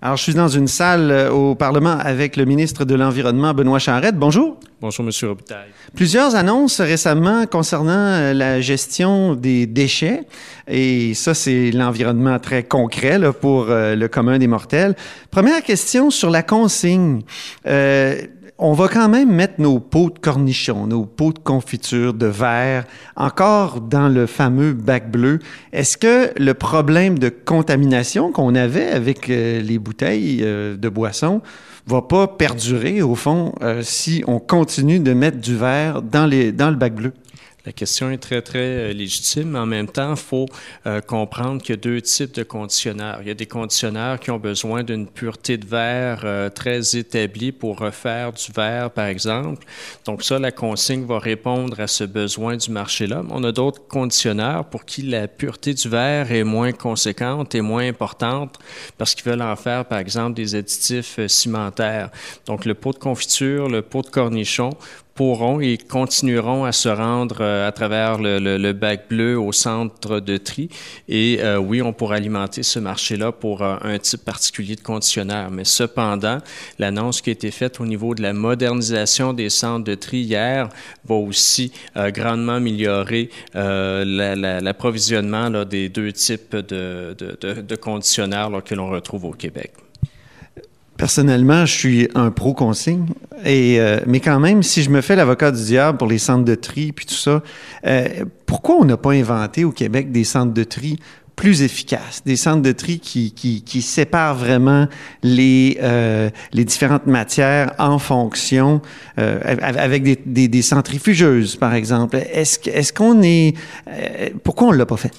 Alors, je suis dans une salle euh, au Parlement avec le ministre de l'Environnement, Benoît Charette. Bonjour. Bonjour, Monsieur Robitaille. Plusieurs annonces récemment concernant euh, la gestion des déchets. Et ça, c'est l'environnement très concret là, pour euh, le commun des mortels. Première question sur la consigne. Euh, on va quand même mettre nos pots de cornichons, nos pots de confiture, de verre, encore dans le fameux bac bleu. Est-ce que le problème de contamination qu'on avait avec euh, les bouteilles euh, de boisson va pas perdurer, au fond, euh, si on continue de mettre du verre dans, les, dans le bac bleu? La question est très, très euh, légitime, en même temps, il faut euh, comprendre qu'il y a deux types de conditionneurs. Il y a des conditionneurs qui ont besoin d'une pureté de verre euh, très établie pour refaire du verre, par exemple. Donc ça, la consigne va répondre à ce besoin du marché-là. On a d'autres conditionneurs pour qui la pureté du verre est moins conséquente et moins importante parce qu'ils veulent en faire, par exemple, des additifs cimentaires. Donc le pot de confiture, le pot de cornichon, pourront et continueront à se rendre euh, à travers le, bac bleu au centre de tri. Et euh, oui, on pourra alimenter ce marché-là pour euh, un type particulier de conditionneur. Mais cependant, l'annonce qui a été faite au niveau de la modernisation des centres de tri hier va aussi grandement améliorer l'approvisionnement la, des deux types de, de, que l'on retrouve au Québec. Personnellement, je suis un pro consigne, et euh, mais quand même, si je me fais l'avocat du diable pour les centres de tri puis tout ça, euh, pourquoi on n'a pas inventé au Québec des centres de tri plus efficaces, des centres de tri qui, qui, qui séparent vraiment les, euh, les différentes matières en fonction, euh, avec des, des, centrifugeuses, par exemple? Est-ce est qu'on est... Euh, pourquoi on l'a pas fait?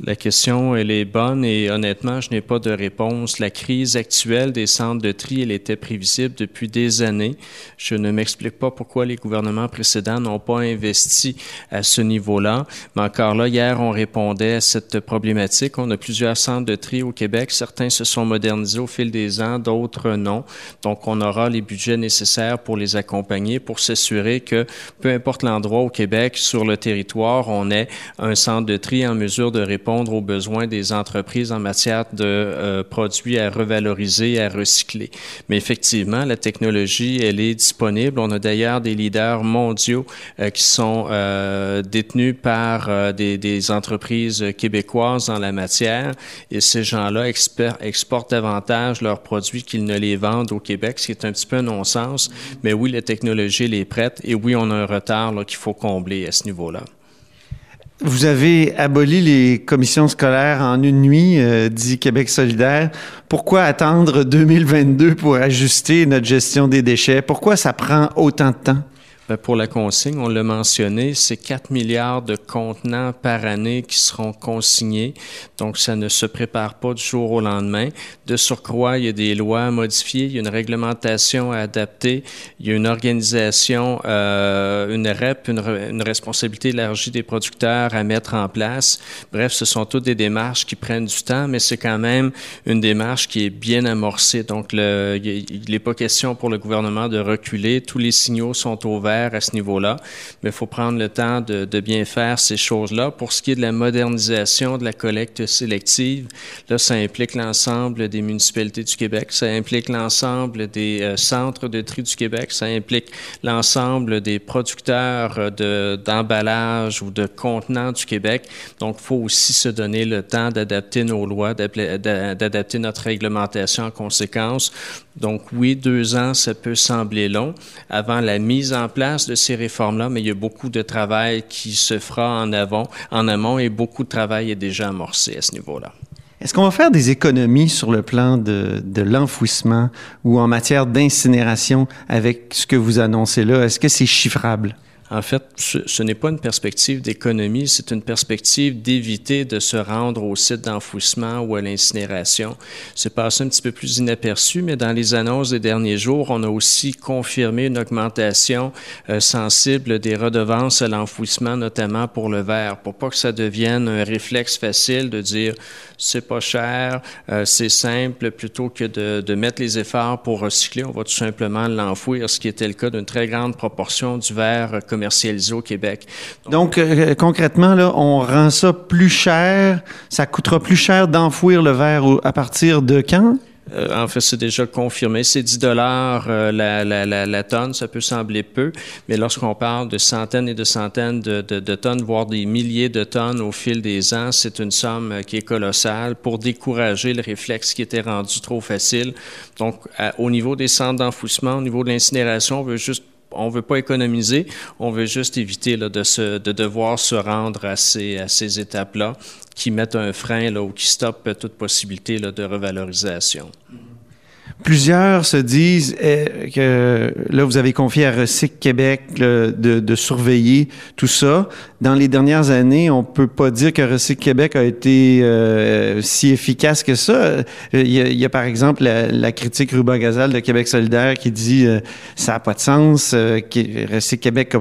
La question, elle est bonne et honnêtement, je n'ai pas de réponse. La crise actuelle des centres de tri, elle était prévisible depuis des années. Je ne m'explique pas pourquoi les gouvernements précédents n'ont pas investi à ce niveau-là. Mais encore là, hier, on répondait à cette problématique. On a plusieurs centres de tri au Québec. Certains se sont modernisés au fil des ans, d'autres non. Donc, on aura les budgets nécessaires pour les accompagner, pour s'assurer que peu importe l'endroit au Québec, sur le territoire, on ait un centre de tri en mesure de répondre répondre aux besoins des entreprises en matière de euh, produits à revaloriser à recycler. Mais effectivement, la technologie, elle est disponible. On a d'ailleurs des leaders mondiaux euh, qui sont euh, détenus par des, des, entreprises québécoises en la matière et ces gens-là exportent davantage leurs produits qu'ils ne les vendent au Québec, ce qui est un petit peu un non-sens. Mais oui, la technologie, elle est prête et oui, on a un retard qu'il faut combler à ce niveau-là. Vous avez aboli les commissions scolaires en une nuit, euh, dit Québec solidaire. Pourquoi attendre 2022 pour ajuster notre gestion des déchets? Pourquoi ça prend autant de temps? Ben, pour la consigne, on l'a mentionné, c'est 4 milliards de contenants par année qui seront consignés. Donc, ça ne se prépare pas du jour au lendemain. De surcroît, il y a des lois à modifier, il y a une réglementation à adapter, il y a une organisation, euh, une REP, une, responsabilité élargie des producteurs à mettre en place. Bref, ce sont toutes des démarches qui prennent du temps, mais c'est quand même une démarche qui est bien amorcée. Donc, il n'est pas question pour le gouvernement de reculer. Tous les signaux sont au à ce niveau-là, mais il faut prendre le temps de, bien faire ces choses-là. Pour ce qui est de la modernisation de la collecte sélective, là, ça implique l'ensemble des municipalités du Québec, ça implique l'ensemble des euh, centres de tri du Québec, ça implique l'ensemble des producteurs de, d'emballage ou de contenants du Québec. Donc, il faut aussi se donner le temps d'adapter nos lois, d'adapter notre réglementation en conséquence. Donc, oui, deux ans, ça peut sembler long avant la mise en place de ces réformes-là, mais il y a beaucoup de travail qui se fera en avant, en amont, et beaucoup de travail est déjà amorcé à ce niveau-là. Est-ce qu'on va faire des économies sur le plan de, de l'enfouissement ou en matière d'incinération avec ce que vous annoncez là? Est-ce que c'est chiffrable? En fait, ce, n'est pas une perspective d'économie, c'est une perspective d'éviter de se rendre au site d'enfouissement ou à l'incinération. C'est passé un petit peu plus inaperçu, mais dans les annonces des derniers jours, on a aussi confirmé une augmentation euh, sensible des redevances à l'enfouissement, notamment pour le verre, pour pas que ça devienne un réflexe facile de dire c'est pas cher, euh, c'est simple, plutôt que de, mettre les efforts pour recycler, on va tout simplement l'enfouir, ce qui était le cas d'une très grande proportion du verre au Québec. Donc, Donc euh, concrètement, là, on rend ça plus cher, ça coûtera plus cher d'enfouir le verre à partir de quand? en fait, c'est déjà confirmé. C'est 10 dollars la, la, la, la, tonne. Ça peut sembler peu, mais lorsqu'on parle de centaines et de centaines de, de, de, tonnes, voire des milliers de tonnes au fil des ans, c'est une somme qui est colossale pour décourager le réflexe qui était rendu trop facile. Donc, au niveau des centres d'enfouissement, au niveau de l'incinération, on veut juste on veut pas économiser, on veut juste éviter de devoir se rendre à ces, à ces étapes-là qui mettent un frein là, ou qui stoppent toute possibilité là, de revalorisation. Plusieurs se disent eh, que là, vous avez confié à Recyc Québec de, surveiller tout ça. Dans les dernières années, on peut pas dire que Recyc Québec a été euh, si efficace que ça. Il y a, par exemple la, critique Ruba Gazal de Québec solidaire qui dit euh, ça a pas de sens, euh, que Recyc Québec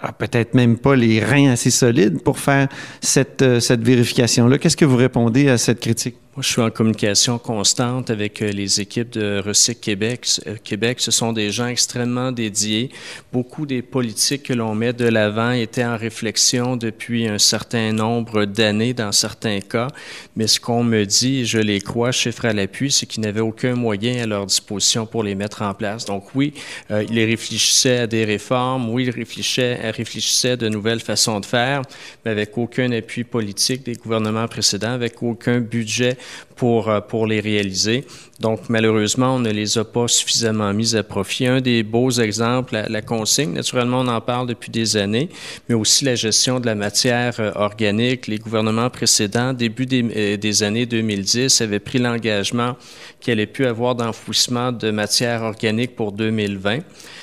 a peut-être même pas les reins assez solides pour faire cette, cette vérification-là. Qu'est-ce que vous répondez à cette critique? Moi, je suis en communication constante avec euh, les équipes de Recyc Québec. Euh, Québec, ce sont des gens extrêmement dédiés. Beaucoup des politiques que l'on met de l'avant étaient en réflexion depuis un certain nombre d'années dans certains cas. Mais ce qu'on me dit, je les crois, chiffre à l'appui, c'est qu'ils n'avaient aucun moyen à leur disposition pour les mettre en place. Donc oui, euh, ils réfléchissaient à des réformes. Oui, ils réfléchissaient à de nouvelles façons de faire, mais avec aucun appui politique des gouvernements précédents, avec aucun budget pour, euh, pour les réaliser. Donc, malheureusement, on ne les a pas suffisamment mis à profit. Un des beaux exemples, la, consigne, naturellement, on en parle depuis des années, mais aussi la gestion de la matière euh, organique. Les gouvernements précédents, début des, euh, années 2010, avaient pris l'engagement qu'elle ait pu avoir d'enfouissement de matière organique pour 2020.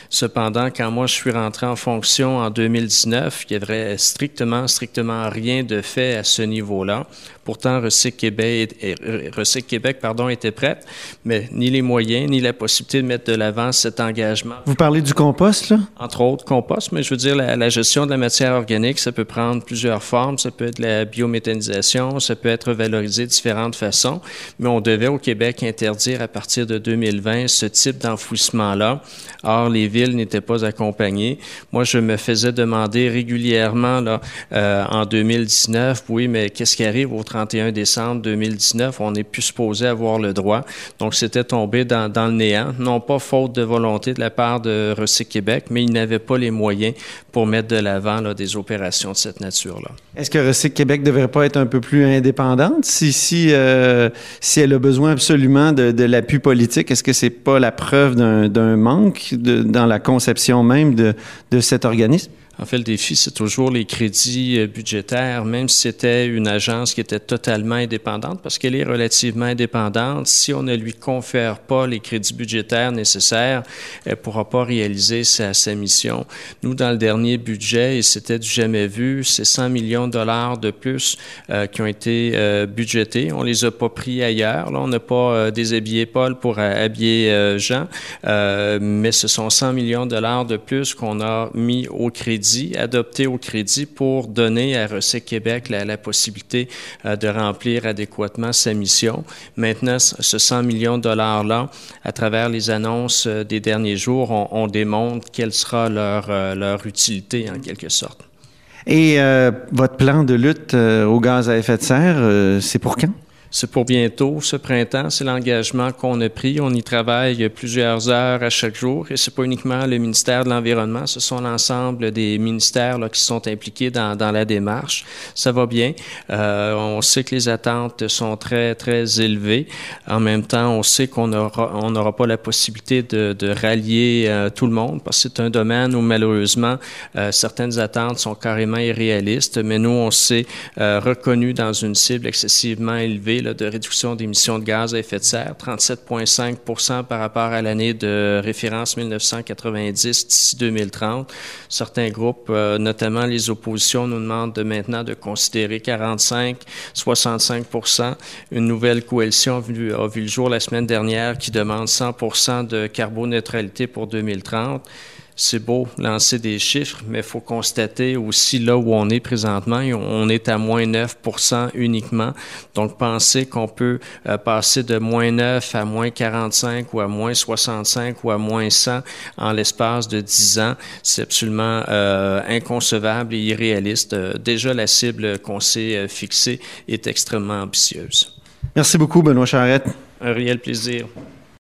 Cependant, quand moi je suis rentré en fonction en 2019, il y avait strictement, strictement rien de fait à ce niveau-là. Pourtant, Recyc Québec, Québec pardon, était prête, mais ni les moyens, ni la possibilité de mettre de l'avant cet engagement. Vous parlez du compost, là? Entre autres, compost, mais je veux dire, la, la, gestion de la matière organique, ça peut prendre plusieurs formes. Ça peut être la biométhanisation, ça peut être valorisé de différentes façons, mais on devait au Québec interdire à partir de 2020 ce type d'enfouissement-là. Or, les villes n'était pas accompagné. Moi, je me faisais demander régulièrement là, euh, en 2019, oui, mais qu'est-ce qui arrive au 31 décembre 2019? On n'est plus supposé avoir le droit. Donc, c'était tombé dans, dans, le néant, non pas faute de volonté de la part de Recyc Québec, mais ils n'avaient pas les moyens pour mettre de l'avant des opérations de cette nature-là. Est-ce que Recyc Québec ne devrait pas être un peu plus indépendante? Si, si, euh, si elle a besoin absolument de, de l'appui politique? Est-ce que c'est pas la preuve d'un manque dans la conception même de, de cet organisme? En fait, le défi, c'est toujours les crédits euh, budgétaires, même si c'était une agence qui était totalement indépendante, parce qu'elle est relativement indépendante. Si on ne lui confère pas les crédits budgétaires nécessaires, elle ne pourra pas réaliser sa, mission. Nous, dans le dernier budget, et c'était du jamais vu, c'est 100 millions de dollars de plus euh, qui ont été euh, budgétés. On les a pas pris ailleurs. Là, on n'a pas déshabillé Paul pour habiller Jean, mais ce sont 100 millions de dollars de plus qu'on a mis au crédit adopté au crédit pour donner à Recyc Québec la, possibilité euh, de remplir adéquatement sa mission. Maintenant, ce 100 millions de dollars-là, à travers les annonces euh, des derniers jours, on, on démontre quelle sera leur, euh, leur utilité en quelque sorte. Et votre plan de lutte au gaz à effet de serre, c'est pour quand? C'est pour bientôt, ce printemps. C'est l'engagement qu'on a pris. On y travaille plusieurs heures à chaque jour. Et c'est pas uniquement le ministère de l'Environnement, ce sont l'ensemble des ministères qui sont impliqués dans, la démarche. Ça va bien. Euh, on sait que les attentes sont très, très élevées. En même temps, on sait qu'on n'aura on pas la possibilité de, rallier euh, tout le monde parce que c'est un domaine où malheureusement euh, certaines attentes sont carrément irréalistes. Mais nous, on s'est euh, reconnu dans une cible excessivement élevée de réduction d'émissions de gaz à effet de serre, 37,5 par rapport à l'année de référence 1990 d'ici 2030. Certains groupes, euh, notamment les oppositions, nous demandent de maintenant de considérer 45, 65 Une nouvelle coalition a vu le jour la semaine dernière qui demande 100 de carboneutralité pour 2030 c'est beau lancer des chiffres, mais il faut constater aussi là où on est présentement, on est à moins 9% uniquement. Donc, penser qu'on peut euh, passer de moins 9 à moins 45 ou à moins 65 ou à moins 100 en l'espace de 10 ans, c'est absolument euh, inconcevable et irréaliste. Euh, déjà, la cible qu'on s'est fixée est extrêmement ambitieuse. Merci beaucoup, Benoît Charrette. Un réel plaisir.